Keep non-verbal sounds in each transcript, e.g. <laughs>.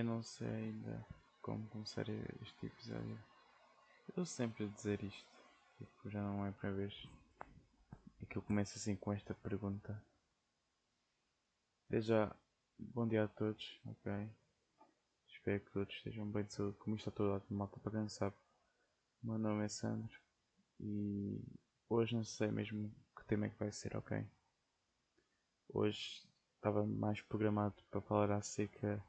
Eu não sei ainda como começar este episódio. Eu sempre a dizer isto. Tipo, já não é a primeira vez. É que eu começo assim com esta pergunta. Desde já, bom dia a todos, ok? Espero que todos estejam bem de saúde. Como está todo ótimo, malta, para quem sabe. Meu nome é Sandro e hoje não sei mesmo que tema é que vai ser, ok? Hoje estava mais programado para falar acerca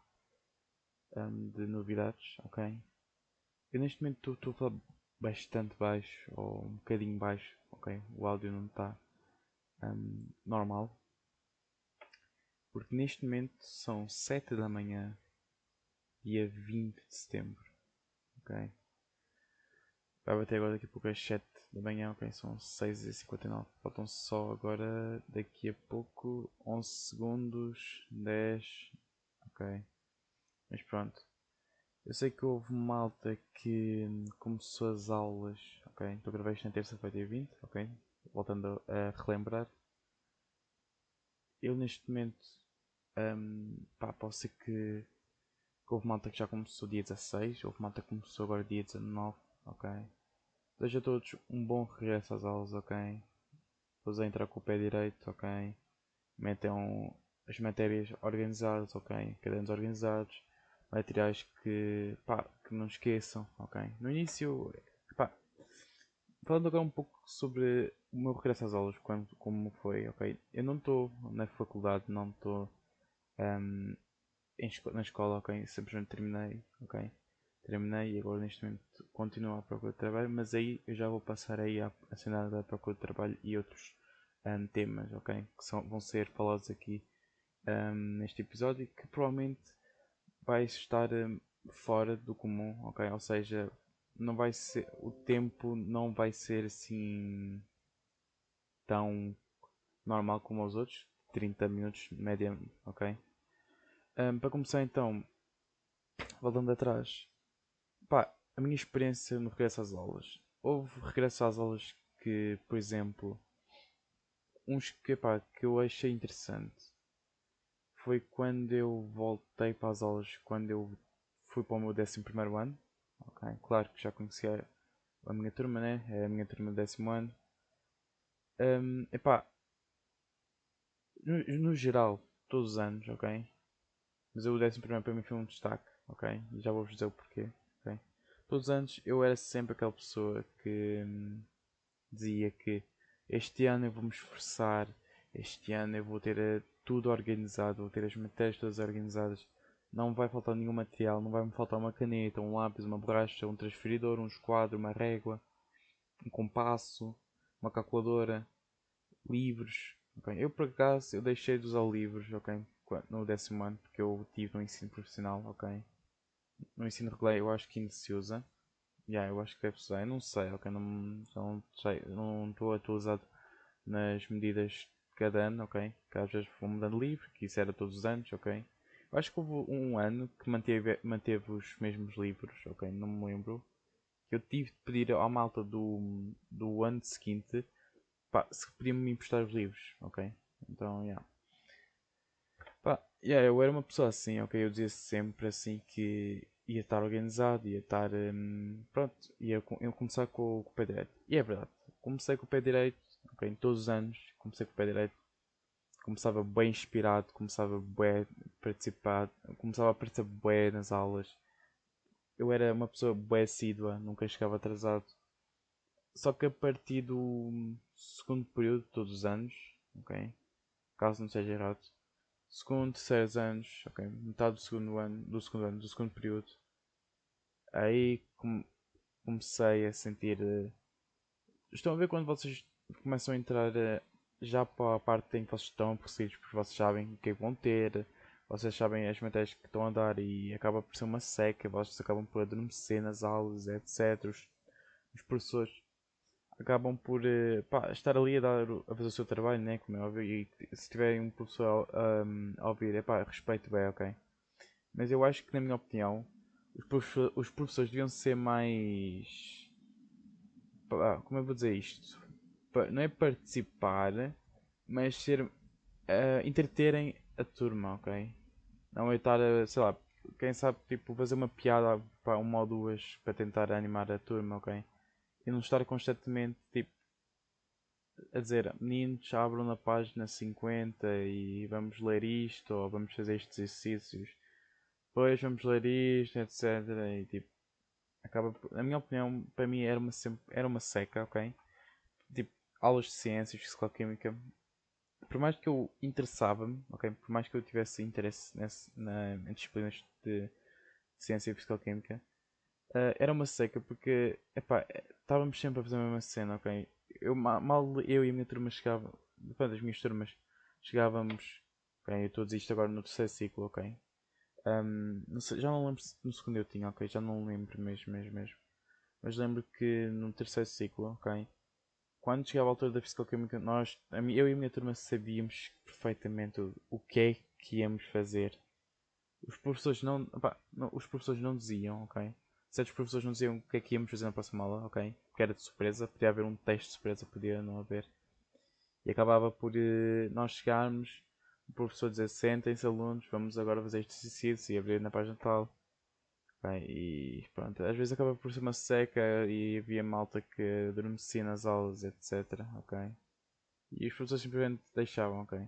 um, de novidades, ok? Eu neste momento estou a falar bastante baixo ou um bocadinho baixo, ok? O áudio não está um, normal. Porque neste momento são 7 da manhã, dia 20 de setembro, ok? Vai bater agora daqui a pouco às 7 da manhã, ok? São 6h59. Faltam só agora daqui a pouco 11 segundos, 10, ok? Mas pronto. Eu sei que houve malta que começou as aulas, ok? Estou a gravar isto na terça-feira, dia 20, ok? Voltando a relembrar. Eu neste momento, um, pá, posso ser que, que houve malta que já começou dia 16, houve malta que começou agora dia 19, ok? Desejo a todos um bom regresso às aulas, ok? Todos a entrar com o pé direito, ok? Metam as matérias organizadas, ok? Cadernos organizados materiais que, pá, que não esqueçam, ok? No início, pá, falando agora um pouco sobre o meu regresso às aulas, quando, como foi, ok? Eu não estou na faculdade, não estou um, na escola, ok? Simplesmente terminei, ok? Terminei e agora neste momento continuo à procura de trabalho, mas aí eu já vou passar aí à, à da procura de trabalho e outros um, temas, ok? Que são, vão ser falados aqui um, neste episódio que provavelmente vai estar hum, fora do comum, ok? Ou seja, não vai ser, o tempo não vai ser assim tão normal como os outros, 30 minutos média, ok? Um, para começar então, voltando atrás, pá, a minha experiência no regresso às aulas. Houve regresso às aulas que, por exemplo, uns que, pá, que eu achei interessante foi quando eu voltei para as aulas, quando eu fui para o meu 11 ano. Okay. Claro que já conhecia a minha turma, né? É a minha turma do décimo ano. Um, epá, no, no geral, todos os anos, ok? Mas o décimo primeiro para mim foi um destaque, ok? E já vou-vos dizer o porquê? Todos os anos eu era sempre aquela pessoa que hum, dizia que este ano eu vou me esforçar, este ano eu vou ter a tudo organizado, vou ter as matérias todas organizadas. Não vai faltar nenhum material, não vai me faltar uma caneta, um lápis, uma borracha, um transferidor, um esquadro, uma régua, um compasso, uma calculadora, livros. Okay? Eu por acaso eu deixei de usar livros no décimo ano porque eu tive no ensino profissional? No ensino regular eu acho que ainda se usa. Yeah, eu acho que deve usar, eu não sei, ok? Não, não sei, não estou atualizado nas medidas cada ano, ok? Que às vezes vou mudando livro, que isso era todos os anos, ok? Eu acho que houve um ano que manteve, manteve os mesmos livros, ok? Não me lembro. Eu tive de pedir à malta do, do ano seguinte pá, se podiam me emprestar os livros, ok? Então, yeah. Pá, yeah, eu era uma pessoa assim, ok? Eu dizia sempre assim que ia estar organizado, ia estar. Um, pronto, ia, ia começar com, com o pé direito. E é verdade, comecei com o pé direito, todos os anos, comecei com o pé direito. Começava bem inspirado, começava bem participado, começava a participar bem nas aulas. Eu era uma pessoa bem assídua, nunca chegava atrasado. Só que a partir do segundo período, todos os anos, ok? Caso não seja errado. Segundo, terceiro anos, ok? Metade do segundo ano, do segundo ano, do segundo período. Aí comecei a sentir. Uh, estão a ver quando vocês começam a entrar uh, já para a parte em que vocês estão perseguidos, porque vocês sabem o que é vão ter, vocês sabem as matérias que estão a dar e acaba por ser uma seca, vocês acabam por adormecer nas aulas, etc. Os, os professores acabam por uh, pá, estar ali a, dar, a fazer o seu trabalho, né? Como é óbvio, e se tiverem um professor um, a ouvir, é pá, respeito bem, ok? Mas eu acho que, na minha opinião, os, os professores deviam ser mais. Pá, como eu vou dizer isto? Não é participar, mas ser uh, entreterem a turma, ok? Não é estar, sei lá, quem sabe, tipo, fazer uma piada para uma ou duas para tentar animar a turma, ok? E não estar constantemente, tipo, a dizer, meninos, abram na página 50 e vamos ler isto, ou vamos fazer estes exercícios. Depois vamos ler isto, etc. E tipo, acaba, na minha opinião, para mim era uma, era uma seca, ok? Aulas de ciências, físico-química, por mais que eu interessava-me, ok? Por mais que eu tivesse interesse nesse, na, em disciplinas de, ciência e físico-química, uh, era uma seca porque, epá, estávamos sempre a fazer a mesma cena, ok? Eu, mal eu e a minha turma chegavam, depende das minhas turmas, chegávamos, ok? Eu estou a dizer isto agora no terceiro ciclo, ok? Um, não sei, já não lembro se no segundo eu tinha, ok? Já não lembro mesmo, mesmo, mesmo. Mas lembro que no terceiro ciclo, ok? Quando chegava a altura da fisicoquímica, nós, eu e a minha turma sabíamos perfeitamente o, o que é que íamos fazer. Os professores não, opa, não, os professores não diziam, ok? Certos professores não diziam o que é que íamos fazer na próxima aula, ok? Porque era de surpresa, podia haver um teste de surpresa, podia não haver. E acabava por uh, nós chegarmos, o professor dizer sentem-se alunos, vamos agora fazer este exercício e abrir na página tal. Bem, e pronto, às vezes acaba por ser uma seca e havia malta que adormecia nas aulas, etc. Ok? E os professores simplesmente deixavam, ok?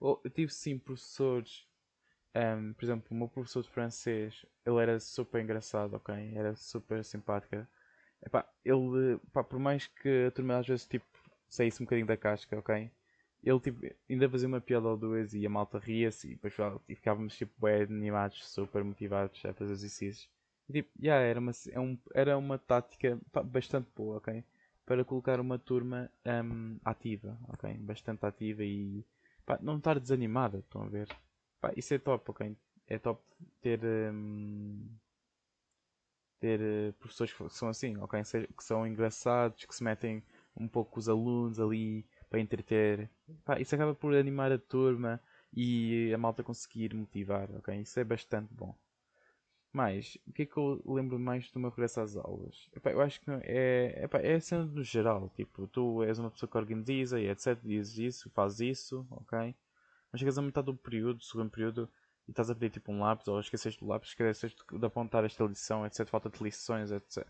Ou eu tive sim professores, um, ehm, por exemplo, o meu professor de francês, ele era super engraçado, ok? Era super simpático. Epá, ele, pá, por mais que a turma às vezes tipo, saísse um bocadinho da casca, ok? Ele tipo, ainda fazia uma piada ou duas e a malta ria-se e depois e ficávamos tipo bem animados, super motivados a fazer exercícios. E tipo, yeah, era, uma, é era uma tática bastante boa, ok? Para colocar uma turma um, ativa, ok? Bastante ativa e pá, não estar desanimada, estão a ver? Pá, isso é top, ok? É top ter. Um, ter uh, professores que são assim, ok? Que são engraçados, que se metem um pouco com os alunos ali para entreter. Pá, isso acaba por animar a turma e a malta conseguir motivar, ok? Isso é bastante bom. Mas, o que é que eu lembro mais do meu regresso às aulas? Epá, eu acho que é, epá, é cena no geral. Tipo, tu és uma pessoa que organiza e etc. Dizes isso, fazes isso, ok? Mas chegas a metade do período, segundo período, e estás a pedir tipo um lápis, ou esqueceste do lápis, esqueceste de apontar esta lição, etc. Falta de lições, etc.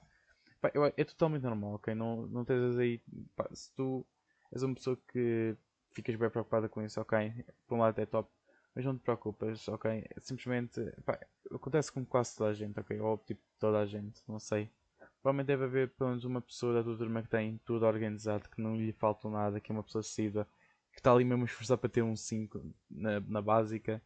Epá, eu, é totalmente normal, ok? Não, não tens aí. Se tu és uma pessoa que ficas bem preocupada com isso, ok? Por um lado é top, mas não te preocupas, ok? Simplesmente, pá, acontece com quase toda a gente, ok? Ou tipo toda a gente, não sei. Provavelmente deve haver pelo menos uma pessoa da tua turma que tem tudo organizado, que não lhe falta nada, que é uma pessoa acessível, que está ali mesmo a esforçar para ter um 5 na, na básica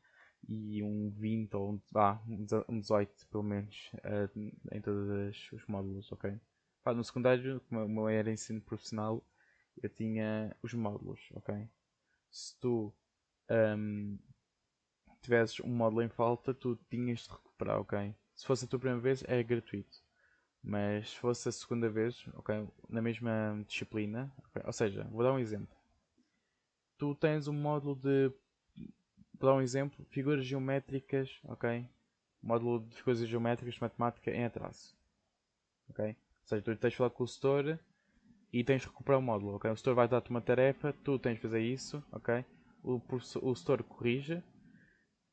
e um 20 ou um, ah, um 18 pelo menos uh, em todos os módulos, ok? Pá, no secundário, como era ensino profissional, eu tinha os módulos, ok? Se tu um, tivesses um módulo em falta, tu tinhas de recuperar, ok? Se fosse a tua primeira vez, é gratuito. Mas se fosse a segunda vez, ok? Na mesma disciplina, okay? ou seja, vou dar um exemplo. Tu tens um módulo de, vou dar um exemplo, figuras geométricas, ok? Módulo de figuras geométricas matemática em atraso, ok? Ou seja, tu tens de falar com o setor e tens de recuperar o módulo, ok? O setor vai dar-te uma tarefa, tu tens de fazer isso, ok? O, o setor corrige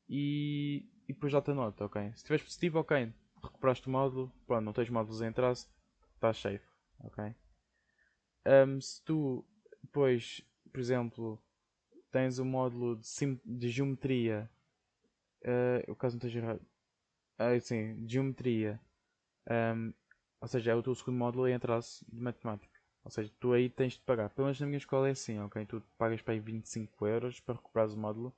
e, e depois dá-te a nota, ok? Se estiveres positivo, ok, recuperaste o módulo, pronto, não tens módulos em atraso, estás safe, ok? Um, se tu depois, por exemplo, tens um módulo de, de geometria, uh, o caso não esteja errado, uh, sim, geometria, um, ou seja, é o teu segundo módulo em atraso de matemática. Ou seja, tu aí tens de pagar. Pelo menos na minha escola é assim, ok? Tu pagas para aí 25 euros para recuperar o módulo.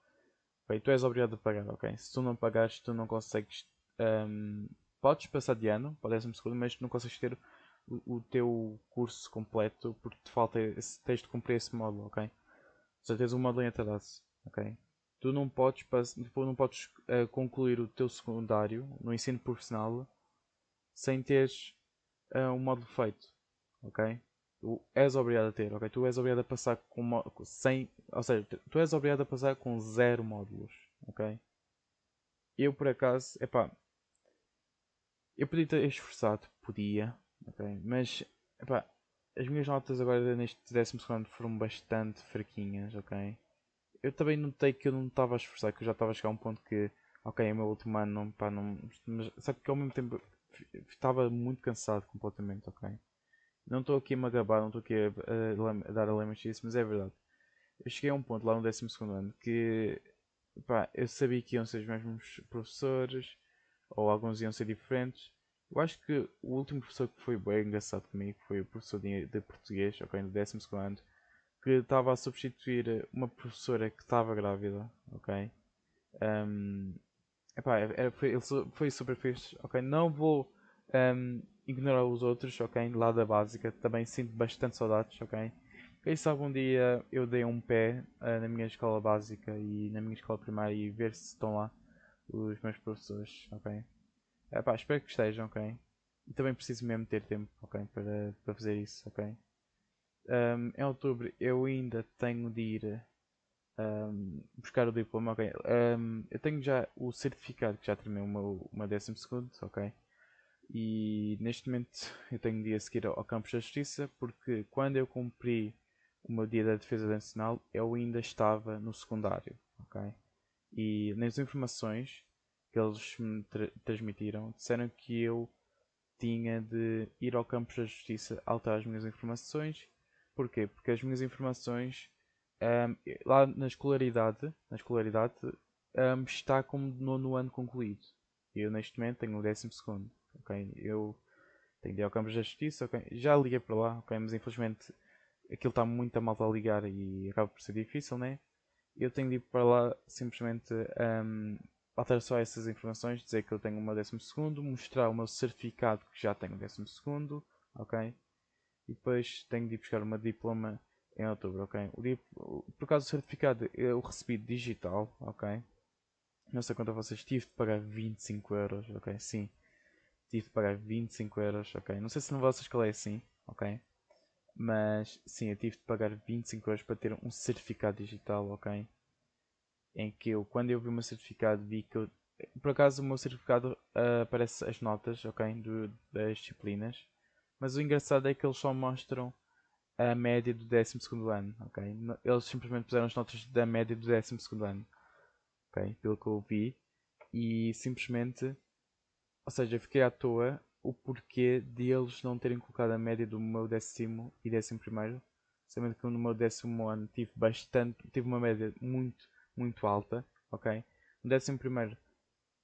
Ok? Tu és obrigado a pagar, ok? Se tu não pagares, tu não consegues. Um, podes passar de ano para o décimo segundo, mas não consegues ter o, o, teu curso completo porque te falta. Esse, tens de cumprir esse módulo, ok? Ou seja, tens um módulo em atraso, ok? Tu não podes, não podes uh, concluir o teu secundário no ensino profissional sem teres uh, um módulo feito, ok? Tu és obrigado a ter, ok? Tu és obrigado a passar com 100, ou seja, tu és obrigado a passar com zero módulos, ok? Eu por acaso, epá, eu podia ter esforçado, podia, ok? Mas, epá, as minhas notas agora neste décimo segundo foram bastante fraquinhas, ok? Eu também notei que eu não estava a esforçar, que eu já estava a chegar a um ponto que, ok, é o meu último ano, não, pá, não, mas sabe que ao mesmo tempo estava muito cansado completamente, ok? Não estou aqui a me agabar, não estou aqui a, a, a dar a isso, mas é verdade. Eu cheguei a um ponto lá no 12 ano que pá, eu sabia que iam ser os mesmos professores, ou alguns iam ser diferentes. Eu acho que o último professor que foi bem engraçado comigo foi o professor de, de português, ok, no 12 ano, que estava a substituir uma professora que estava grávida, ok? Um, epá, era, foi, foi super fixe, ok? Não vou um, ignorar os outros, ok? Lá da básica, também sinto bastante saudades, ok? Quem sabe um dia eu dei um pé uh, na minha escola básica e na minha escola primária e ver se estão lá os meus professores, ok? Epá, espero que estejam, ok? E também preciso mesmo ter tempo, ok? Para, para fazer isso, ok? Um, em outubro eu ainda tenho de ir um, buscar o diploma, ok? Um, eu tenho já o certificado que já terminei o meu, o meu 12 segundo, ok? E neste momento <laughs> eu tenho de ir a seguir ao, Campos da Justiça porque quando eu cumpri o meu dia da defesa nacional eu ainda estava no secundário, ok? E nas informações que eles me tra transmitiram disseram que eu tinha de ir ao Campos da Justiça alterar as minhas informações. Porquê? Porque as minhas informações um, lá na escolaridade, na escolaridade um, está como nono ano concluído. Eu neste momento tenho o décimo segundo. Okay? Eu tenho de ir ao Campos da Justiça, já liguei para lá, okay? mas infelizmente aquilo está muito a mal a ligar e acaba por ser difícil, né? Eu tenho de ir para lá simplesmente um, alterar só essas informações, dizer que eu tenho meu décimo segundo, mostrar o meu certificado que já tenho décimo segundo, ok? E depois tenho de ir buscar uma diploma em outubro, ok? O, por acaso o certificado eu recebi digital, ok? Não sei quanto a vocês, tive de pagar 25 euros, ok? Sim, tive de pagar 25 euros, ok? Não sei se não vocês qual é assim, ok? Mas sim, eu tive de pagar 25 euros para ter um certificado digital, ok? Em que eu, quando eu vi o meu certificado, vi que eu. Por acaso o meu certificado uh, aparece as notas, ok? Do, das disciplinas. Mas o engraçado é que eles só mostram a média do 12 ano, ok? Eles simplesmente puseram as notas da média do 12 ano, ok? Pelo que eu vi. E simplesmente, ou seja, fiquei à toa o porquê de eles não terem colocado a média do meu décimo e décimo primeiro, sabendo que no meu décimo ano tive bastante, tive uma média muito, muito alta, ok? No décimo primeiro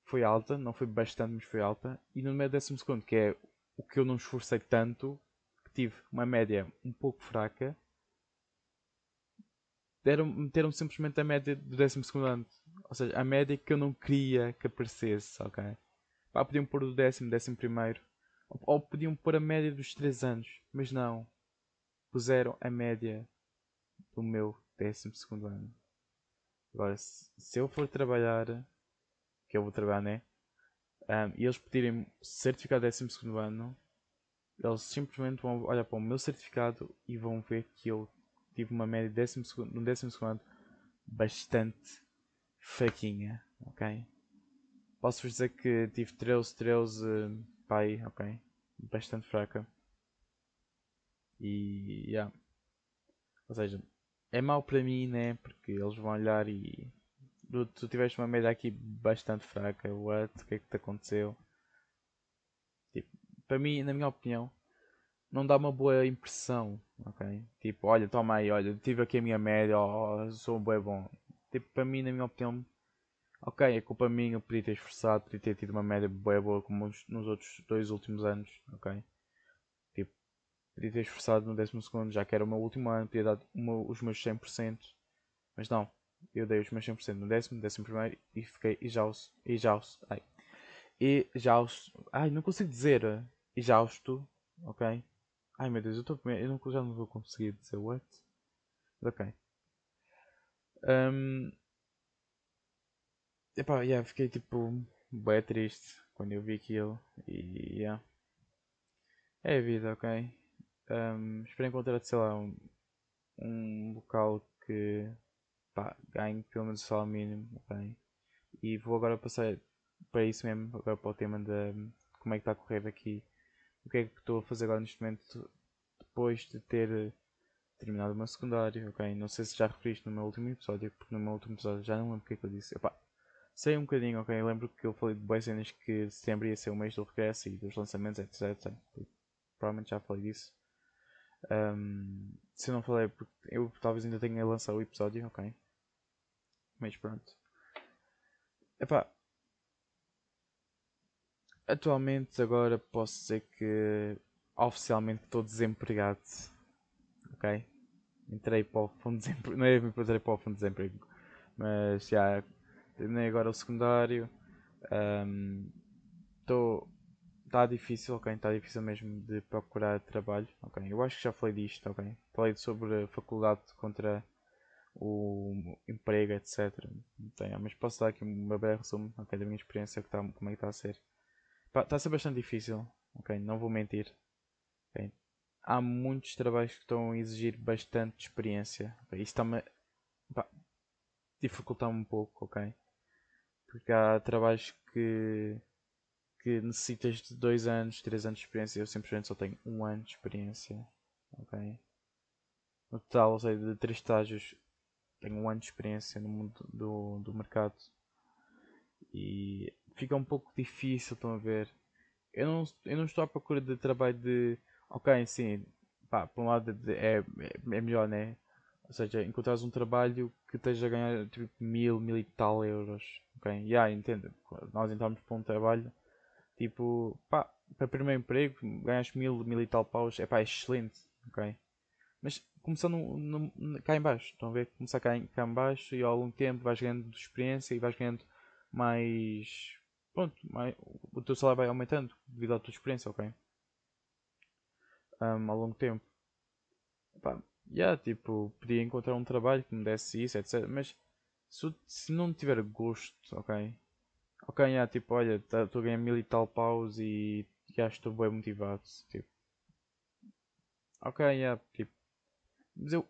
foi alta, não foi bastante, mas foi alta, e no meu décimo segundo, que é o que eu não esforcei tanto, tive uma média um pouco fraca, deram, meteram simplesmente a média do 12 ano. Ou seja, a média que eu não queria que aparecesse, ok? Pá, podiam pôr o décimo, décimo primeiro. Ou, podiam pôr a média dos 3 anos. Mas não. Puseram a média do meu décimo segundo ano. Agora, se, eu for trabalhar, que eu vou trabalhar, né? Um, e eles pedirem certificado de décimo segundo ano, eles simplesmente vão olhar para o meu certificado e vão ver que eu tive uma média décimo segundo, no décimo segundo bastante fraquinha, ok? Posso-vos dizer que tive 13, 13, pai, ok? Bastante fraca. E, yeah. Ou seja, é mau para mim, né? Porque eles vão olhar e... Tu tiveste uma média aqui bastante fraca, what? O que é que te aconteceu? para mim, na minha opinião, não dá uma boa impressão, ok? Tipo, olha, toma aí, olha, tive aqui a minha média, oh, sou um bom. Tipo, para mim, na minha opinião, ok, é culpa minha, eu podia ter esforçado, podia ter tido uma média bem boa como nos outros dois últimos anos, ok? Tipo, podia ter esforçado no décimo segundo, já que era o meu último ano, podia dar os meus 100%, mas não, eu dei os meus 100% no décimo, décimo primeiro e fiquei exausto, exausto, ai, exausto, ai, não consigo dizer, exausto, ok? Ai meu Deus, eu estou eu não, já não vou conseguir dizer what. Ok. Um, epá, yeah, fiquei tipo bem triste quando eu vi aquilo e yeah. É a vida, ok? Um, espero encontrar, sei lá, um, um local que pá, ganhe pelo menos o salário mínimo, ok? E vou agora passar para isso mesmo, agora para o tema de como é que está a correr aqui o que é que estou a fazer agora neste momento depois de ter terminado o meu secundário, ok? Não sei se já referiste no meu último episódio, porque no meu último episódio já não lembro o que é que eu disse. Epá, sei um bocadinho, ok? Lembro que eu falei de boas cenas que setembro ia ser o mês do regresso e dos lançamentos, etc. Provavelmente já falei disso. Um, se não falei, porque eu talvez ainda tenha lançado o episódio, ok? Mas pronto. Epá. Atualmente agora posso dizer que oficialmente estou desempregado. Ok? Entrei para o fundo de desemprego. Não é entrei para o fundo de desemprego. Mas já terminei agora o secundário. Estou. Um, está difícil, ok? Está difícil mesmo de procurar trabalho, ok? Eu acho que já falei disto, ok? Falei sobre a faculdade contra o emprego, etc. Então, mas posso dar aqui uma breve resumo, ok? Da minha experiência, que tá, como é que está a ser. Está a ser bastante difícil, ok? Não vou mentir. Okay? Há muitos trabalhos que estão a exigir bastante experiência. Okay? Isso está-me dificultar um pouco, ok? Porque há trabalhos que que necessitas de 2 anos, 3 anos de experiência. Eu simplesmente só tenho 1 um ano de experiência. Ok? No total, seja, de 3 estágios, tenho 1 um ano de experiência no mundo do, do mercado. E fica um pouco difícil, estão a ver? Eu não, eu não estou à procura de trabalho de. Ok, sim, pá, por um lado é, é, é melhor, né? Ou seja, encontrares um trabalho que esteja a ganhar tipo mil, mil e tal euros. Ok? Já, yeah, entendo. Nós entramos para um trabalho Tipo, pá, para primeiro emprego, ganhas mil, mil e tal paus, é pá, é excelente, ok? Mas começando no, no, cá em baixo, estão a ver? Começar cá em, cá em baixo e ao longo tempo vais ganhando experiência e vais ganhando mais. Pronto, mais, o teu salário vai aumentando devido à tua experiência, ok? Um, ao longo tempo. Pá, yeah, tipo, podia encontrar um trabalho que me desse isso, etc. Mas se, se não tiver gosto, ok? Ok, yeah, tipo, olha, estou tá, a ganhar mil e tal paus e já estou bem motivado. Tipo. Ok, yeah, tipo. Mas eu,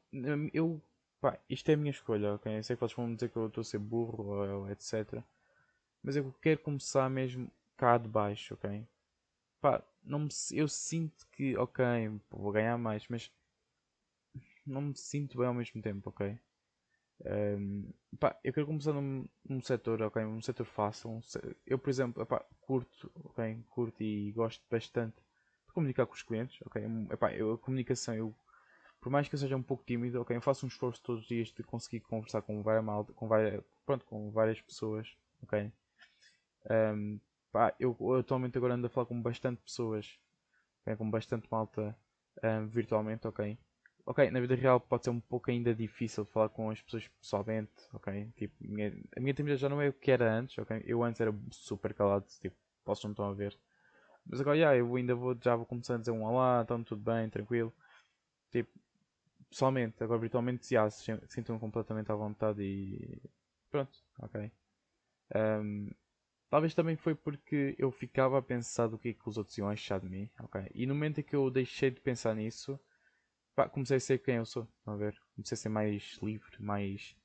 eu, pá, isto é a minha escolha, ok? Eu sei que vocês vão dizer que eu estou a ser burro ou etc. Mas eu quero começar mesmo cá de baixo, ok? Pá, não me, eu sinto que, ok, vou ganhar mais, mas não me sinto bem ao mesmo tempo, ok? Um, pá, eu quero começar num, num setor, ok? Um setor fácil. Um eu, por exemplo, epá, curto, ok? Curto e gosto bastante de comunicar com os clientes, ok? Epá, eu, a comunicação, eu, por mais que eu seja um pouco tímido, ok? Eu faço um esforço todos os dias de conseguir conversar com várias, malta, com várias, pronto, com várias pessoas, ok? Um, pá, eu, eu atualmente agora ando a falar com bastante pessoas, okay? com bastante malta um, virtualmente, ok? Ok, na vida real pode ser um pouco ainda difícil falar com as pessoas pessoalmente, ok? Tipo, minha, a minha timidez já não é o que era antes, ok? Eu antes era super calado, tipo, posso não estão a ver. Mas agora, yeah, eu ainda vou, já vou começar a dizer um olá, então tudo bem, tranquilo. Tipo, pessoalmente, agora virtualmente, yeah, sinto-me completamente à vontade e pronto, ok. Um, talvez também foi porque eu ficava a pensar do que, é que os outros iam achar de mim, ok? E no momento em que eu deixei de pensar nisso pá, comecei a ser quem eu sou. Estão a ver? Comecei a ser mais livre, mais.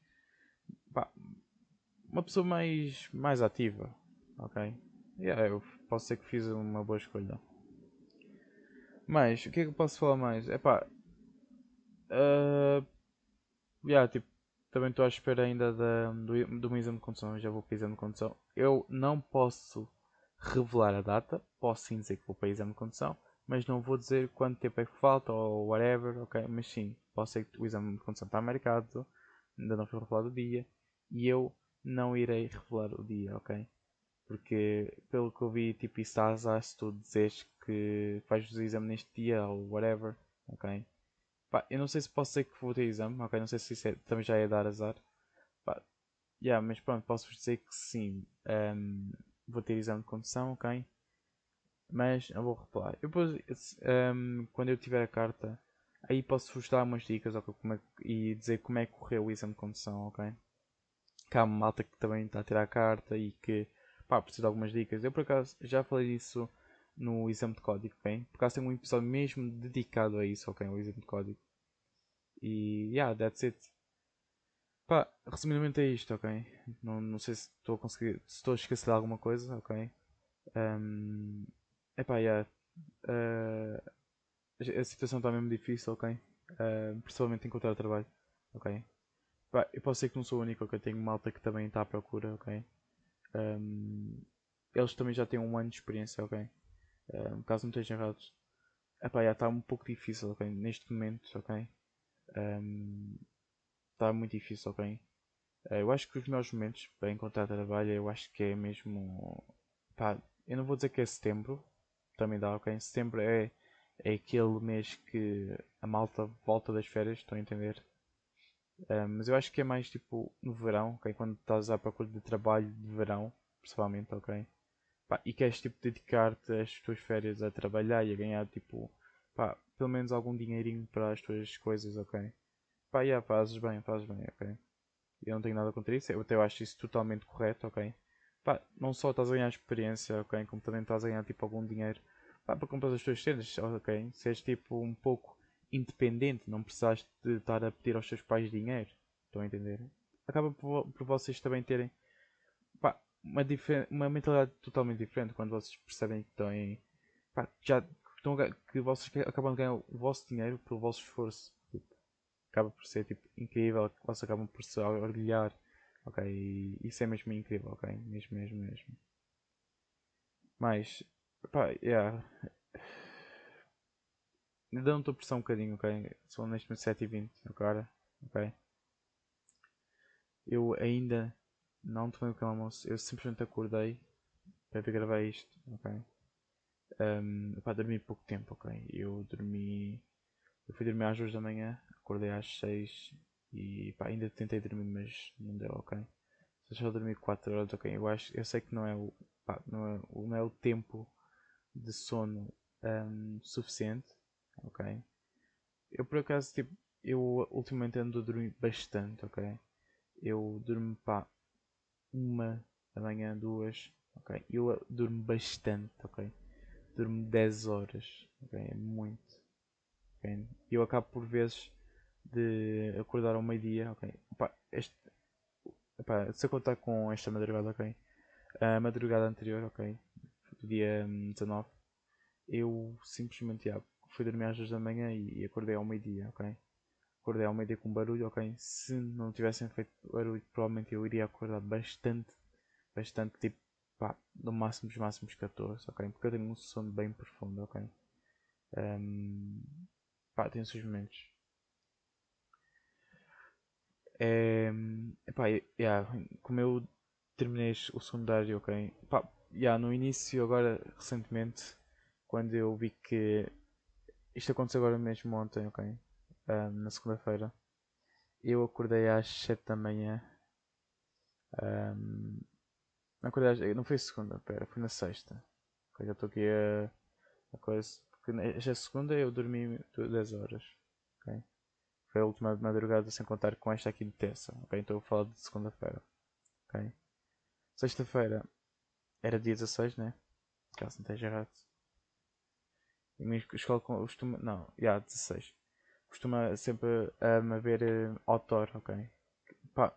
Pá, uma pessoa mais, mais ativa. Ok? Yeah, eu posso ser que fiz uma boa escolha. Mas, o que é que eu posso falar mais? É pá. Uh, yeah, tipo, também estou à espera ainda da, do, do meu exame de condução. Já vou para o exame de condução. Eu não posso revelar a data. Posso sim dizer que vou para o exame de condução mas não vou dizer quanto tempo é que falta ou whatever, ok? Mas sim, pode ser que o exame de condução está marcado, ainda não foi revelado o dia, e eu não irei revelar o dia, ok? Porque pelo que eu vi, tipo, isso está azar se tu dizes que fazes o exame neste dia ou whatever, ok? Pá, eu não sei se posso dizer que vou ter exame, ok? Não sei se isso é, também já é dar azar. Pá, yeah, mas pronto, posso-vos dizer que sim, um, vou ter exame de condução, ok? Mas não vou revelar. Eu depois, um, quando eu tiver a carta, aí posso-vos dar umas dicas okay, é, e dizer como é que correu o exame de condução, ok? Cá há uma malta que também está a tirar a carta e que pá, precisa de algumas dicas. Eu por acaso já falei disso no exame de código, ok? Por acaso tenho um episódio mesmo dedicado a isso, ok? O exame de código. E yeah, that's it. Pá, resumidamente é isto, ok? Não, não sei se estou a conseguir. Se estou a esquecer de alguma coisa, ok? Um, Epá, yeah. Uh, a situação está mesmo difícil, ok? Uh, principalmente encontrar trabalho, ok? Epá, eu posso ser que não sou o único, ok? Tenho malta que também está à procura, ok? Um, eles também já têm um ano de experiência, ok? Um, caso não estejam errados. Epá, já está um pouco difícil, ok? Neste momento, ok? Está um, muito difícil, ok? Eu acho que os melhores momentos para encontrar trabalho, eu acho que é mesmo. Pá, eu não vou dizer que é setembro, também dá, ok? Setembro é, é aquele mês que a malta volta das férias, estão a entender? Uh, mas eu acho que é mais tipo no verão, ok? Quando estás à procura de trabalho de verão, principalmente, ok? Pá, e queres tipo dedicar-te as tuas férias a trabalhar e a ganhar tipo, pá, pelo menos algum dinheirinho para as tuas coisas, ok? Pá, yeah, fazes bem, fazes bem, ok? Eu não tenho nada contra isso, eu até acho isso totalmente correto, ok? Pá, não só estás a ganhar experiência, ok? Como também estás a ganhar tipo algum dinheiro pá, para comprar as tuas cenas, ok? Se és tipo um pouco independente, não precisaste de estar a pedir aos seus pais dinheiro. Estão a entender? Acaba por, por vocês também terem pá, uma, uma mentalidade totalmente diferente quando vocês percebem que estão em. Pá, já estão que vocês acabam de ganhar o vosso dinheiro pelo vosso esforço. Tipo, acaba por ser tipo, incrível, vocês acabam por se orgulhar. Ok, e isso é mesmo incrível, ok? Mesmo, mesmo, mesmo. Mas, pá, yeah. Ainda não estou a pressar um bocadinho, ok? São neste momento 7h20 agora, ok? Eu ainda não tomei o pequeno almoço, eu simplesmente acordei para gravar isto, ok? Um, para dormir pouco tempo, ok? Eu dormi. Eu fui dormir às 2 da manhã, acordei às 6 e pá, ainda tentei dormir, mas não deu, ok? Só dormi 4 horas, ok? Eu acho, eu sei que não é o, pá, não é, não é o tempo de sono um, suficiente, ok? Eu por acaso, tipo, eu ultimamente ando a dormir bastante, ok? Eu durmo, pá, uma da manhã, duas, ok? Eu durmo bastante, ok? Durmo 10 horas, ok? É muito, ok? Eu acabo por vezes de acordar ao meio-dia, ok? Opa, este, opa, se eu contar com esta madrugada, ok? A madrugada anterior, ok? Dia 19, hum, eu simplesmente já, fui dormir às 2 da manhã e acordei ao meio-dia, ok? Acordei ao meio-dia com barulho, ok? Se não tivessem feito barulho, provavelmente eu iria acordar bastante, bastante, tipo, pá, no máximo dos máximos 14, ok? Porque eu tenho um sono bem profundo, ok? Um, pá, os seus momentos. É, pá, yeah, como eu terminei o secundário, ok? Pá, yeah, no início, agora, recentemente, quando eu vi que isto aconteceu agora mesmo ontem, ok? Um, na segunda-feira. Eu acordei às 7 da manhã. Um, não, acordei às, não foi segunda, pera, foi na sexta. Okay, já estou aqui a, a coisa. Porque esta segunda eu dormi 10 horas. Foi a última madrugada sem contar com esta aqui de terça. Okay? Então eu vou falar de segunda-feira. Okay? Sexta-feira era dia 16, né? Caso não esteja errado. A minha escola costuma. Não, já, yeah, 16. Costuma sempre um, haver uh, autor, ok? Pá,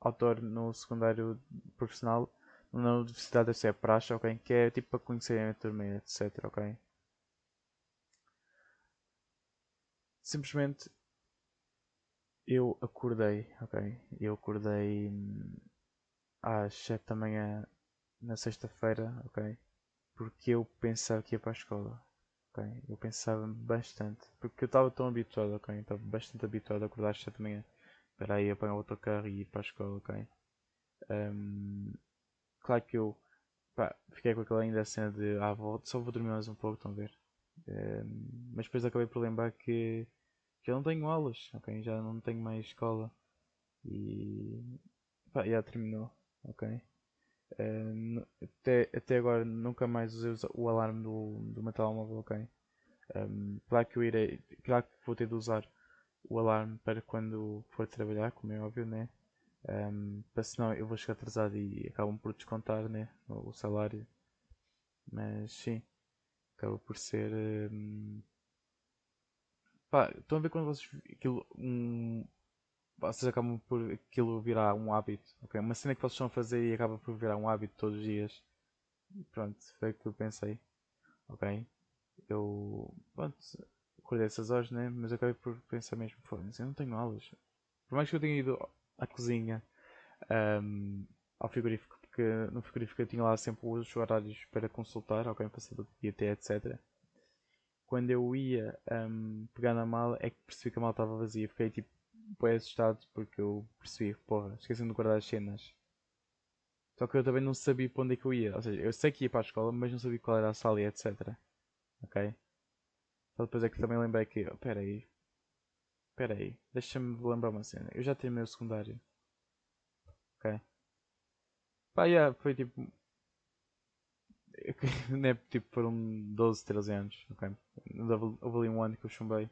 autor no secundário profissional. Na universidade deve ser praxe, ok? Que é tipo para conhecer a turma, etc, ok? Simplesmente eu acordei, ok? Eu acordei hum, às 7 da manhã na sexta-feira, ok? Porque eu pensava que ia para a escola. ok? Eu pensava bastante. Porque eu estava tão habituado, ok? Estava bastante habituado a acordar às 7 da manhã. Para aí apanhar outro carro e ir para a escola, ok? Um, claro que eu pá, fiquei com aquela ainda cena de ah, vou, só vou dormir mais um pouco, estão a ver? Um, mas depois acabei por lembrar que já não tenho aulas, ok? Já não tenho mais escola. E pá, já terminou, ok? Uh, até, até agora nunca mais usei o alarme do, do meu telemóvel, ok? Um, claro que eu irei, claro que vou ter de usar o alarme para quando for trabalhar, como é óbvio, né? Um, para senão eu vou chegar atrasado e acabam por descontar né? o, o salário. Mas sim, acaba por ser. Um... Pá, estão a ver quando vocês. Aquilo, um, vocês acabam por aquilo virar um hábito. Okay? Uma cena que vocês estão a fazer e acaba por virar um hábito todos os dias. Pronto, foi o que eu pensei. Ok? Eu. Pronto, acordei essas horas, né? Mas acabei por pensar mesmo: foda-se, eu não tenho aulas. Por mais que eu tenha ido à cozinha, um, ao frigorífico porque no frigorífico eu tinha lá sempre os horários para consultar, ok, para saber o que ia ter, etc. Quando eu ia um, pegar na mala é que percebi que a mala estava vazia. Fiquei tipo bem assustado porque eu percebi, porra, esqueci de guardar as cenas. Só que eu também não sabia para onde é que eu ia. Ou seja, eu sei que ia para a escola, mas não sabia qual era a sala e etc. Ok? Só depois é que também lembrei que. Oh, pera aí. Pera aí. Deixa-me lembrar uma cena. Eu já terminei o secundário. Ok? Pá, yeah, foi tipo. <laughs> né, tipo, foram 12, 13 anos. Ok? Houve ali um ano que eu chumbei.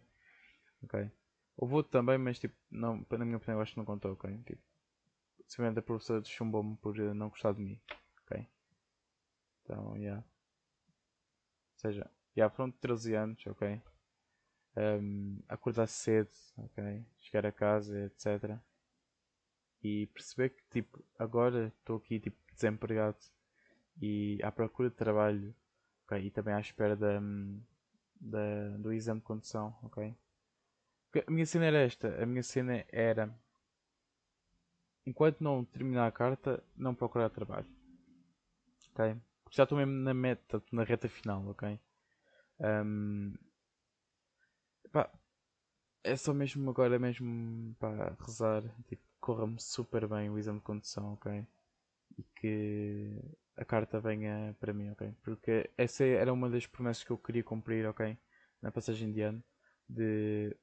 Ok? Houve outro também, mas tipo, não, na minha opinião, eu acho que não contou. Ok? Tipo, simplesmente a professora chumbou-me por eh, não gostar de mim. Ok? Então, yeah. Ou seja, yeah, foram 13 anos, ok? Um, acordar cedo, ok? Chegar a casa, etc. E perceber que, tipo, agora estou aqui, tipo, desempregado e à procura de trabalho, ok? E também à espera da, da, do exame de condução, ok? Porque a minha cena era esta, a minha cena era enquanto não terminar a carta, não procurar trabalho. Porque já estou mesmo na meta, na reta final? Um, pá, é só mesmo agora mesmo para rezar, tipo, corra-me super bem o exame de condução, ok? E que a carta venha para mim, ok? Porque essa era uma das promessas que eu queria cumprir, ok? Na passagem de ano, de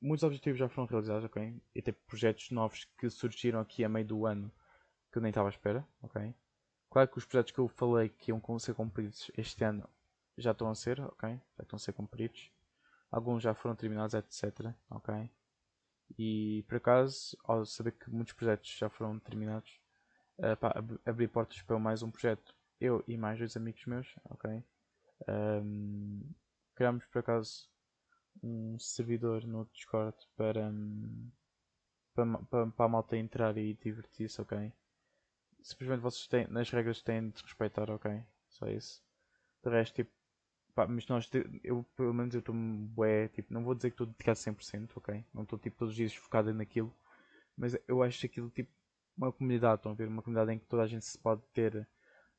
muitos objetivos já foram realizados, ok? E tem projetos novos que surgiram aqui a meio do ano que eu nem estava à espera, ok? Claro que os projetos que eu falei que iam ser cumpridos este ano já estão a ser, ok? Já estão a ser cumpridos. Alguns já foram terminados, etc, ok? E por acaso, ao saber que muitos projetos já foram terminados, uh, pá, ab abri portas para mais um projeto. Eu e mais dois amigos meus, ok? Um, criámos por acaso um servidor no Discord para, um, para, para, para, a malta entrar e divertir-se, ok? Simplesmente vocês têm, nas regras têm de respeitar, ok? Só isso. De resto, tipo, pá, mas nós, eu pelo menos eu estou bué, tipo, não vou dizer que estou dedicado 100%, ok? Não estou tipo todos os dias focado naquilo, mas eu acho aquilo tipo uma comunidade, estão a ver? Uma comunidade em que toda a gente se pode ter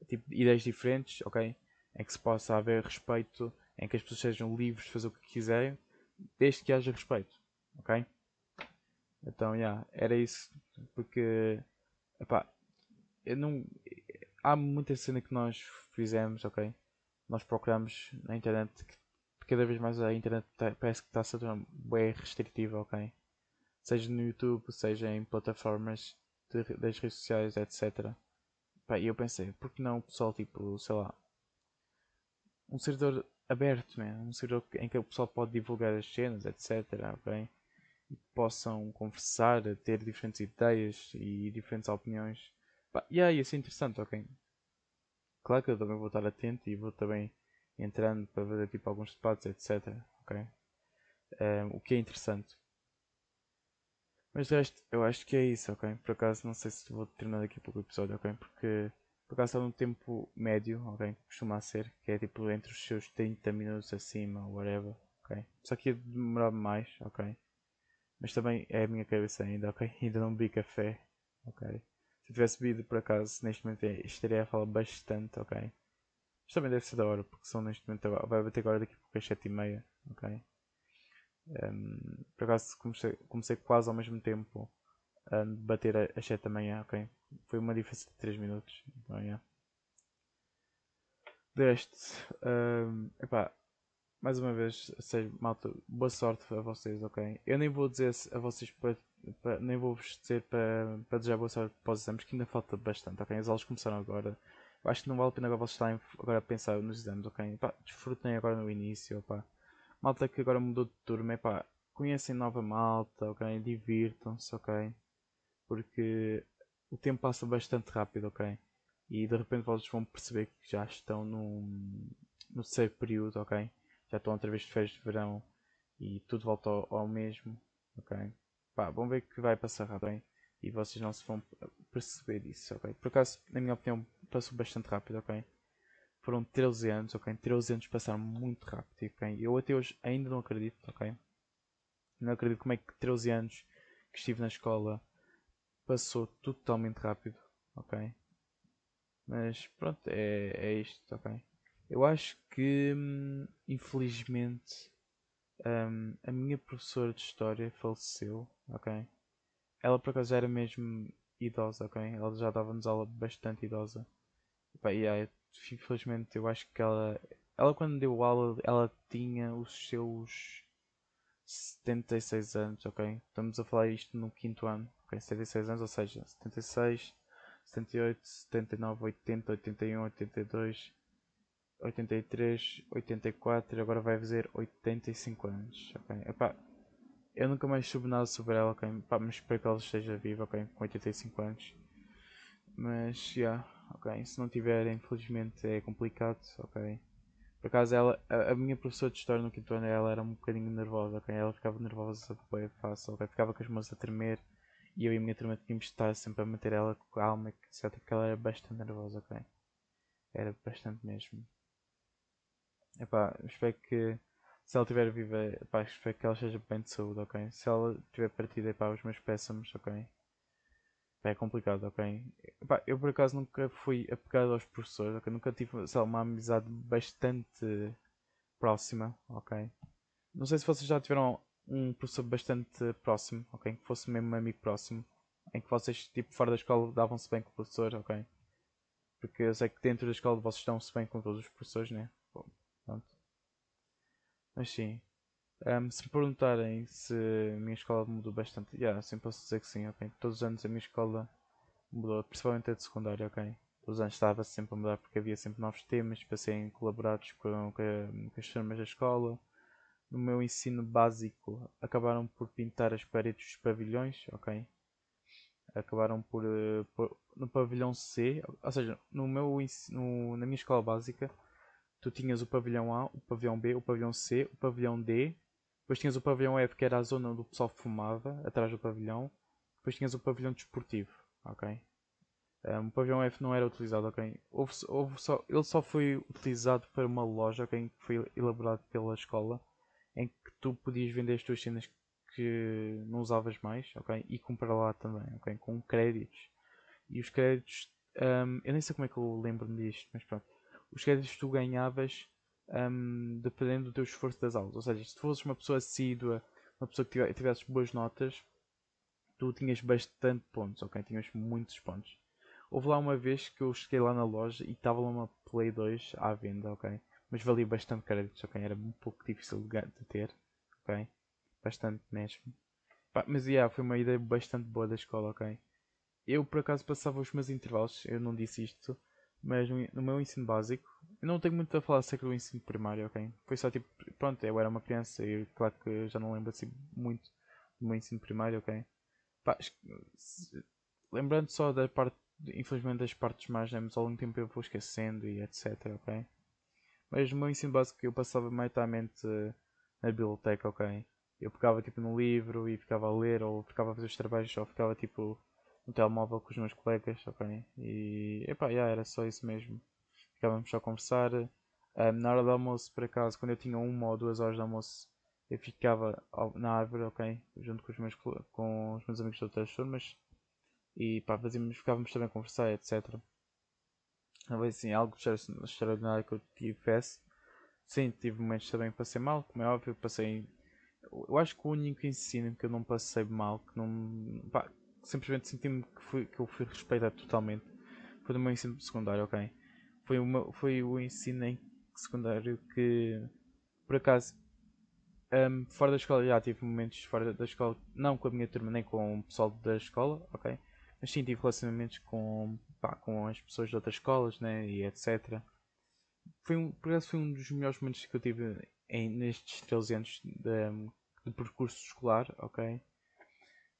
tipo, ideias diferentes, ok? Em que se possa haver respeito, em que as pessoas sejam livres de fazer o que quiserem desde que haja respeito, ok? Então, yeah, era isso, porque, epá, eu não, há muita cena que nós fizemos, ok? Nós procuramos na internet, cada vez mais a internet tá, parece que está a se tornar bem restritiva, ok? Seja no YouTube, seja em plataformas de, das redes sociais, etc. E eu pensei, por que não o pessoal, tipo, sei lá, um servidor aberto, né? um servidor em que o pessoal pode divulgar as cenas, etc. Okay? E possam conversar, ter diferentes ideias e diferentes opiniões. Pá, e aí, é interessante, ok? Claro que eu também vou estar atento e vou também entrando para ver tipo, alguns debates, etc. Um, o que é interessante. Mas resto, eu acho que é isso, ok? Por acaso, não sei se vou terminar daqui a pouco o episódio, ok? Porque por acaso está num tempo médio, ok? Costuma ser, que é tipo entre os seus 30 minutos acima, whatever, ok? Só que ia demorar mais, ok? Mas também é a minha cabeça ainda, ok? <laughs> Ainda não bebi café, ok? Se tivesse bebido por acaso, neste momento estaria a falar bastante, ok? Mas também deve ser da hora, porque são neste momento vai bater agora daqui a pouco às 7 e meia, ok? Um, por acaso comecei, comecei quase ao mesmo tempo a bater às 7 da manhã, ok? Foi uma diferença de 3 minutos. Então, yeah. Deste, um, epá, mais uma vez, seja, malta, boa sorte a vocês, ok? Eu nem vou dizer a vocês para, nem vou vos dizer para, para desejar boa sorte para os exames, que ainda falta bastante, ok? As aulas começaram agora. Eu acho que não vale a pena agora vocês estarem agora a pensar nos exames, ok? Epá, desfrutem agora no início, opá. Malta que agora mudou de turma, epá, conhecem nova malta, ok? Divirtam-se, ok? Porque o tempo passa bastante rápido, ok? E de repente vocês vão perceber que já estão no, no terceiro período, ok? Já estão outra vez de férias de verão e tudo volta ao, ao mesmo, ok? Pá, vão ver que vai passar rápido, hein? E vocês não se vão perceber disso, ok? Por acaso, na minha opinião, passou bastante rápido, ok? Foram 13 anos, ok? 13 anos passaram muito rápido, ok? Eu até hoje ainda não acredito, ok? Não acredito como é que 13 anos que estive na escola passou totalmente rápido, ok? Mas pronto, é, é isto, ok? Eu acho que, hum, infelizmente, hum, a minha professora de História faleceu, ok? Ela por acaso já era mesmo idosa, ok? Ela já dava-nos aula bastante idosa. Pá, e aí, infelizmente eu acho que ela, ela quando deu aula, ela tinha os seus 76 anos, ok? Estamos a falar isto no quinto ano, ok? 76 anos, ou seja, 76, 78, 79, 80, 81, 82, 83, 84 e agora vai fazer 85 anos, ok? Epá, eu nunca mais soube nada sobre ela, ok? Epá, mas espero que ela esteja viva, ok? Com 85 anos. Mas, já, yeah, Se não tiver, infelizmente é complicado, ok? Por acaso, ela, a, a, minha professora de História no quinto ano, ela era um bocadinho nervosa, ok? Ela ficava nervosa bem fácil, ok? Ficava com as mãos a tremer e eu e a minha turma tínhamos de estar sempre a manter ela calma, etc. Porque ela era bastante nervosa, ok? Era bastante mesmo. Epá, espero que se ela estiver viva, epá, espero que ela esteja bem de saúde, ok? Se ela tiver partido, epá, os meus pésamos, ok? É complicado, ok? Eu por acaso nunca fui apegado aos professores, ok? Nunca tive sei uma amizade bastante próxima, ok? Não sei se vocês já tiveram um professor bastante próximo, ok? Que fosse mesmo um amigo próximo, em que vocês, tipo, fora da escola davam-se bem com o professor, ok? Porque eu sei que dentro da escola vocês estão-se bem com todos os professores, né? Bom, pronto. Mas sim, um, se me perguntarem se a minha escola mudou bastante, yeah, sim, posso dizer que sim, ok? Todos os anos a minha escola mudou, principalmente a de secundário, ok? Todos os anos estava sempre a mudar porque havia sempre novos temas para serem colaborados com, com, com as turmas da escola. No meu ensino básico acabaram por pintar as paredes dos pavilhões, ok? Acabaram por, uh, por no pavilhão C, ou seja, no meu ensino, na minha escola básica, tu tinhas o pavilhão A, o pavilhão B, o pavilhão C, o pavilhão D depois tinhas o pavilhão F, que era a zona onde o pessoal fumava, atrás do pavilhão. Depois tinhas o pavilhão desportivo, ok? Um, o pavilhão F não era utilizado, ok? Houve, houve só, ele só foi utilizado para uma loja, ok? Que foi elaborado pela escola, em que tu podias vender as tuas cenas que não usavas mais, ok? E comprar lá também, ok? Com créditos. E os créditos, um, eu nem sei como é que eu lembro-me disto, mas pronto. Os créditos tu ganhavas um, dependendo do teu esforço das aulas. Ou seja, se fosses uma pessoa assídua, uma pessoa que tivesse boas notas, tu tinhas bastante pontos, ok? Tinhas muitos pontos. Houve lá uma vez que eu cheguei lá na loja e estava lá uma Play 2 à venda, ok? Mas valia bastante créditos, ok? Era um pouco difícil de ter, ok? Bastante mesmo. Mas yeah, foi uma ideia bastante boa da escola, ok? Eu por acaso passava os meus intervalos, eu não disse isto, mas no meu ensino básico eu não tenho muito a falar acerca do ensino primário, ok? Foi só tipo, pronto, eu era uma criança e claro que já não lembro assim muito do meu ensino primário, ok? Pá, lembrando só da parte, infelizmente das partes mais, né, mas ao longo do tempo eu vou esquecendo e etc, ok? Mas no meu ensino básico eu passava maioritariamente na biblioteca, ok? Eu pegava tipo no livro e ficava a ler, ou ficava a fazer os trabalhos, ou ficava tipo no telemóvel com os meus colegas, ok? E epá, yeah, era só isso mesmo ficávamos só a conversar. Um, na hora do almoço, por acaso, quando eu tinha uma ou duas horas de almoço, eu ficava na árvore, ok? Junto com os meus, com os meus amigos de outras turmas. E pá, fazíamos, ficávamos também a conversar, etc. Foi assim, algo extraordinário que eu tivesse. Sim, tive momentos também que passei mal, como é óbvio, passei. Eu acho que o único ensino que eu não passei mal, que não. Pá, simplesmente senti-me que, fui, que eu fui respeitado totalmente, foi no meu ensino secundário, ok? foi, uma, foi o ensino em secundário que, por acaso, um, fora da escola já tive momentos fora da escola, não com a minha turma nem com o pessoal da escola, ok? Mas sim tive relacionamentos com, pá, com as pessoas de outras escolas, né? E etc. Foi um, por acaso foi um dos melhores momentos que eu tive em, nestes 13 anos de, de percurso escolar, ok?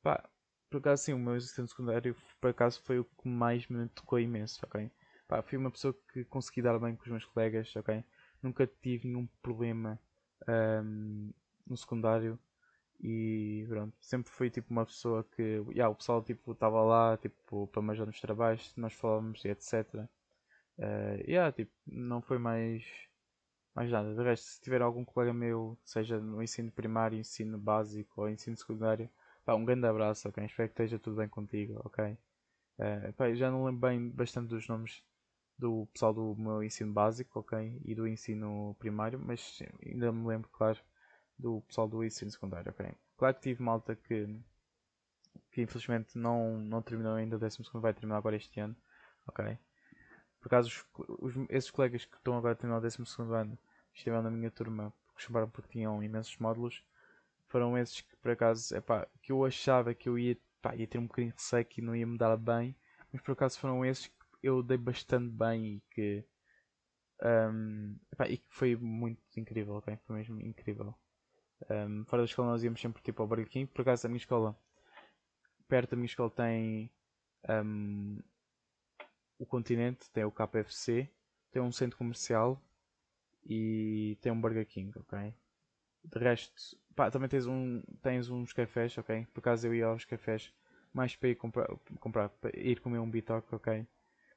Pá, por acaso sim, o meu ensino secundário por acaso foi o que mais me tocou imenso, ok? Pá, fui uma pessoa que consegui dar bem com os meus colegas, ok? Nunca tive nenhum problema um, no secundário e pronto, sempre fui tipo uma pessoa que yeah, o pessoal tipo estava lá tipo para me ajudar nos trabalhos, nós falávamos e etc. Uh, yeah, tipo, não foi mais mais nada. De resto, se tiver algum colega meu, seja no ensino primário, ensino básico ou ensino secundário, pá, um grande abraço, ok? Espero que esteja tudo bem contigo, ok? Uh, pá, já não lembro bem bastante dos nomes do pessoal do meu ensino básico, ok? E do ensino primário, mas ainda me lembro, claro, do pessoal do ensino secundário, ok? Claro que tive malta que, que infelizmente não, não terminou ainda o 12 vai terminar agora este ano, ok? Por acaso, os, os, esses colegas que estão agora a terminar o 12 ano estiveram na minha turma porque chamaram porque tinham imensos módulos, foram esses que por acaso, epá, que eu achava que eu ia, pá, ia ter um bocadinho de receio e não ia me dar bem, mas por acaso foram esses que eu dei bastante bem e que, um, epá, e que foi muito incrível, ok? Foi mesmo incrível. Um, fora da escola nós íamos sempre tipo ao Burger King, por acaso a minha escola, perto da minha escola tem um, o continente, tem o KFC, tem um centro comercial e tem um Burger King, ok? De resto, pá, também tens, um, tens uns cafés, ok? Por acaso eu ia aos cafés mais para ir comprar, comprar para ir comer um bitoque, ok?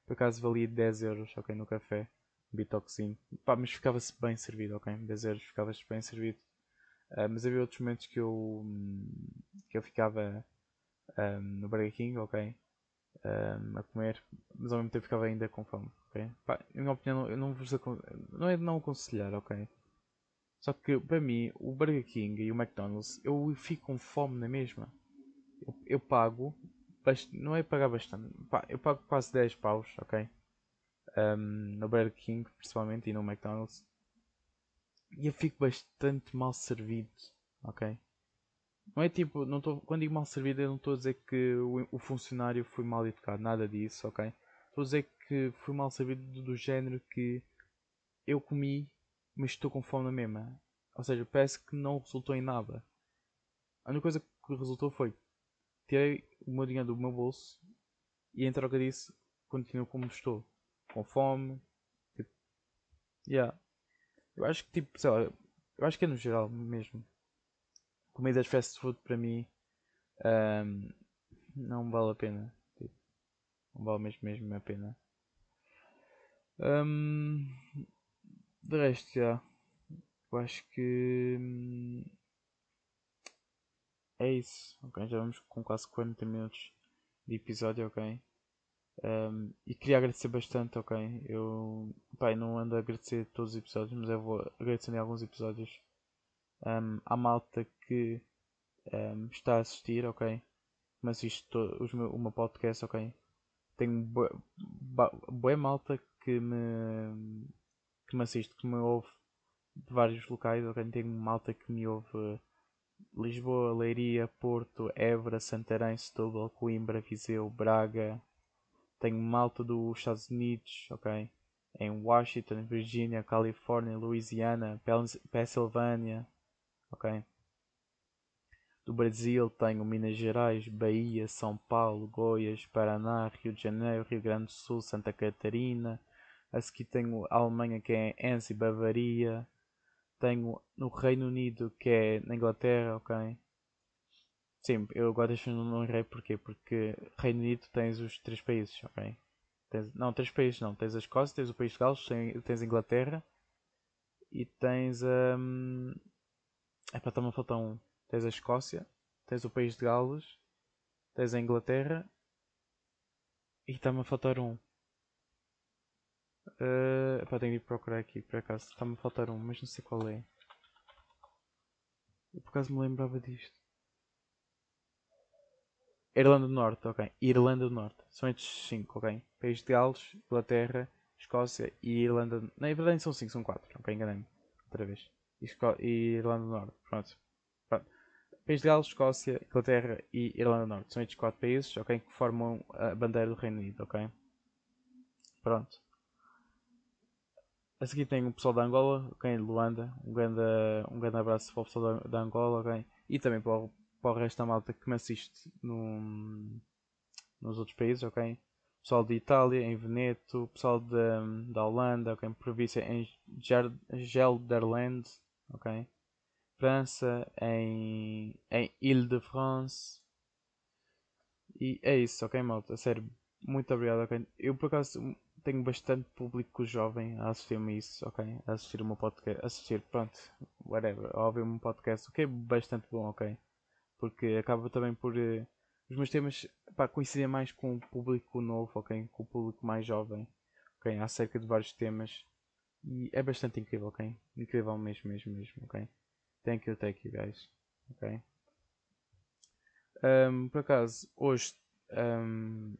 Por acaso valia 10 euros, ok? No café, um bitoquezinho. Pá, mas ficava-se bem servido, ok? 10 euros ficava-se bem servido. Uh, mas havia outros momentos que eu, que eu ficava um, no Burger King, ok? Um, a comer, mas ao mesmo tempo ficava ainda com fome, ok? Pá, minha opinião, eu não vos não é de não aconselhar, ok? Só que para mim, o Burger King e o McDonald's, eu fico com fome na mesma. Eu, eu pago, não é pagar bastante, eu pago quase 10 paus, ok? Um, no Burger King, principalmente, e no McDonald's. E eu fico bastante mal servido, ok? Não é tipo, não tô, quando digo mal servido, eu não estou a dizer que o, o, funcionário foi mal educado, nada disso, ok? Estou a dizer que fui mal servido do, do género que eu comi, mas estou com fome na mesma. Ou seja, parece que não resultou em nada. A única coisa que resultou foi tirei o meu dinheiro do meu bolso e em troca disso continuo como estou. Com fome. Tipo, yeah. Eu acho que tipo, sei lá, eu acho que é no geral mesmo comidas fast food para mim um, não vale a pena. Tipo, não vale mesmo, mesmo a pena. Um, de resto, já. Eu acho que hum, é isso. Ok, já vamos com quase 40 minutos de episódio, ok? Um, e queria agradecer bastante, ok? Eu pai, não ando a agradecer todos os episódios, mas eu vou em alguns episódios um, à malta que um, está a assistir, ok? Mas assiste os meu, o meu podcast, ok? Tenho boa malta que me, que me assiste, que me ouve de vários locais, ok? Tenho malta que me ouve Lisboa, Leiria, Porto, Évora, Santarém, Setúbal, Coimbra, Viseu, Braga. Tenho malta dos Estados Unidos, ok? Em Washington, Virgínia, Califórnia, Louisiana, Pennsylvania, ok? Do Brasil tenho Minas Gerais, Bahia, São Paulo, Goiás, Paraná, Rio de Janeiro, Rio Grande do Sul, Santa Catarina. A seguir tenho a Alemanha que é Ense Bavaria. Tenho no Reino Unido que é na Inglaterra, ok? Sim, eu agora deixo no rei porquê? Porque Reino Unido tens os três países, ok? Tens, não, três países não. Tens a Escócia, tens o País de Gales, tens a Inglaterra e tens a. Um... Para estar-me a faltar um. Tens a Escócia, tens o País de Gales, tens a Inglaterra e está-me a faltar um. Uh, pá, tenho de procurar aqui por acaso. Está-me a faltar um, mas não sei qual é. Eu por acaso me lembrava disto. Irlanda do Norte, ok. Irlanda do Norte. São estes 5, ok. País de Gales, Inglaterra, Escócia e Irlanda. Na verdade são 5, são 4. Ok, enganei-me. Outra vez. E, Esco... e Irlanda do Norte. Pronto. País de Gales, Escócia, Inglaterra e Irlanda do Norte. São estes quatro países okay, que formam a bandeira do Reino Unido. Okay? Pronto. A seguir tem o pessoal da Angola, okay, Luanda. Um grande, um grande abraço para o pessoal da, da Angola okay? e também para o, para o resto da malta que me assiste no, nos outros países. Okay? Pessoal de Itália, em Veneto, pessoal de, da Holanda, okay? província em Gelderland. Okay? França, em, em Ile-de-France. E é isso, ok, malta? Sério, muito obrigado, ok? Eu por acaso tenho bastante público jovem a assistir-me isso, ok? A assistir o meu podcast, assistir, pronto, whatever, a ouvir meu podcast, o que é bastante bom, ok? Porque acaba também por. Uh, os meus temas pá, coincidem mais com o público novo, ok? Com o público mais jovem. ok? Acerca de vários temas. E é bastante incrível, ok? Incrível mesmo, mesmo, mesmo, ok? Thank you, thank you, guys. Ok? Um, por acaso, hoje. Um,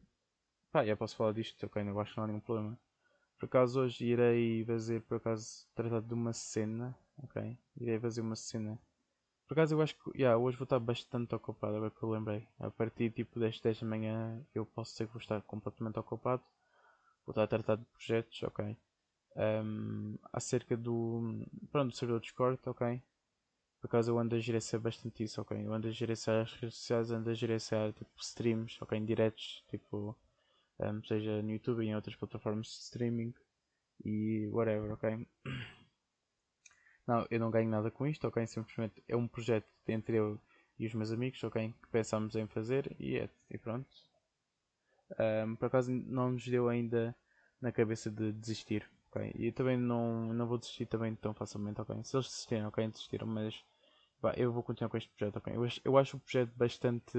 pá, já posso falar disto, ok? Não acho que não há nenhum problema. Por acaso, hoje irei fazer, por acaso, tratar de uma cena, ok? Irei fazer uma cena. Por acaso, eu acho que, yeah, hoje vou estar bastante ocupado, agora que eu lembrei. A partir tipo das 10 da manhã, eu posso ser que vou estar completamente ocupado. Vou estar a tratar de projetos, ok? Um, acerca do, pronto, do servidor Discord, ok? Por acaso eu ando a gerenciar bastante isso, ok? Eu ando a gerenciar as redes sociais, ando a gerenciar tipo streams, ok? Diretos, tipo, um, seja no YouTube e em outras plataformas de streaming e whatever, ok? Não, eu não ganho nada com isto, ok? Simplesmente é um projeto entre eu e os meus amigos, ok? Que pensamos em fazer e, é, e pronto. Um, por acaso não nos deu ainda na cabeça de desistir, ok? E eu também não, não vou desistir também tão facilmente, ok? Se eles desistirem, ok? Desistiram, mas Bah, eu vou continuar com este projeto, ok? Eu acho, eu acho o projeto bastante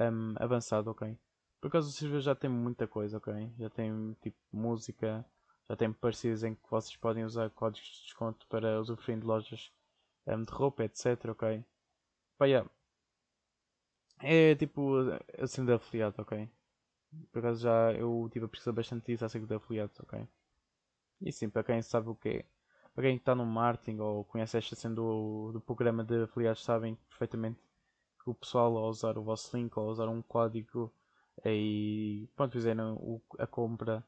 um, avançado, ok? Por acaso o servidor já tem muita coisa, ok? Já tem tipo música, já tem parcerias em que vocês podem usar códigos de desconto para usufruir de lojas um, de roupa, etc, ok? Pá, yeah. É tipo a cena de afiliado, ok? Por acaso já eu tive a pesquisar bastante disso acerca de afiliados, ok? E sim, para quem sabe o que é alguém que está no marketing ou conhece esta cena do, do programa de afiliados sabem perfeitamente que o pessoal ao usar o vosso link ou usar um código e pronto, fizeram o, a compra,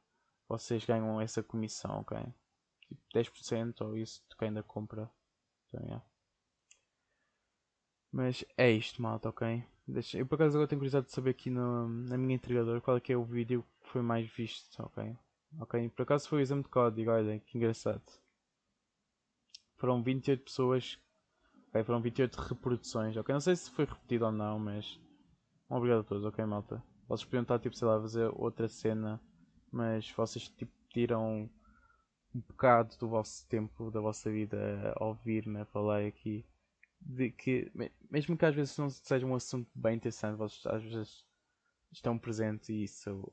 vocês ganham essa comissão, ok? Tipo 10% ou isso de quem da compra. Então, yeah. Mas é isto, malta, ok? Deixa, eu por acaso agora tenho curiosidade de saber aqui no, na minha entregador qual é que é o vídeo que foi mais visto, ok? Ok, por acaso foi o exame de código, olha que engraçado foram 28 pessoas, ok, foram 28 reproduções, ok, não sei se foi repetido ou não, mas obrigado a todos, ok malta. Vocês podiam estar tipo, sei lá, a fazer outra cena, mas vocês tipo tiram um bocado do vosso tempo, da vossa vida a ouvir-me a falar aqui. De que, mesmo que às vezes não seja um assunto bem interessante, vocês às vezes estão presentes e isso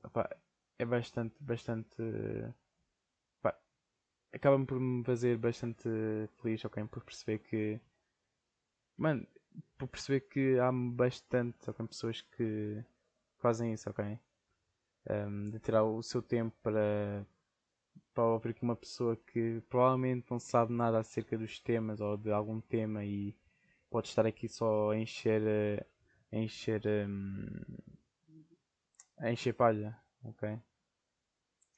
é bastante, bastante acaba por me fazer bastante feliz, ok? Por perceber que. Mano, por perceber que há bastante okay, pessoas que fazem isso, ok? Um, de tirar o seu tempo para, para ouvir com uma pessoa que provavelmente não sabe nada acerca dos temas ou de algum tema e pode estar aqui só a encher. a encher. Um, a encher palha, ok?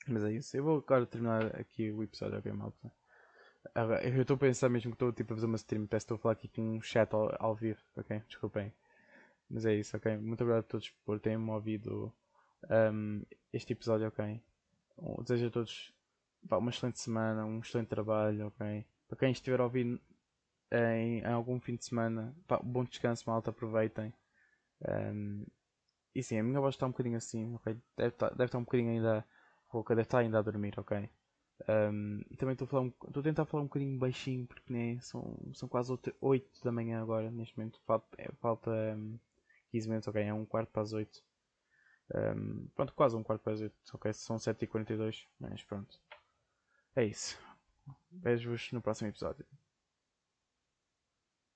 Mas é isso. Eu vou agora terminar aqui o episódio, ok, malta? Eu estou a pensar mesmo que estou tipo, a fazer uma stream. Peço que estou a falar aqui com um chat ao, ao vivo, ok? Desculpem. Mas é isso, ok? Muito obrigado a todos por terem-me ouvido um, este episódio, ok? Desejo a todos pá, uma excelente semana, um excelente trabalho, ok? Para quem estiver a ouvir em, em algum fim de semana, pá, bom descanso, malta, aproveitem. Um, e sim, a minha voz está um bocadinho assim, ok? Deve estar, deve estar um bocadinho ainda Boca deve estar ainda a dormir, ok? Um, e também estou a, a tentar falar um bocadinho baixinho porque né, são, são quase 8 da manhã agora, neste momento. Falta, é, falta um, 15 minutos, ok? É um quarto para as 8. Um, pronto, quase um quarto para as 8, ok? São 7h42, mas pronto. É isso. Vejo-vos no próximo episódio.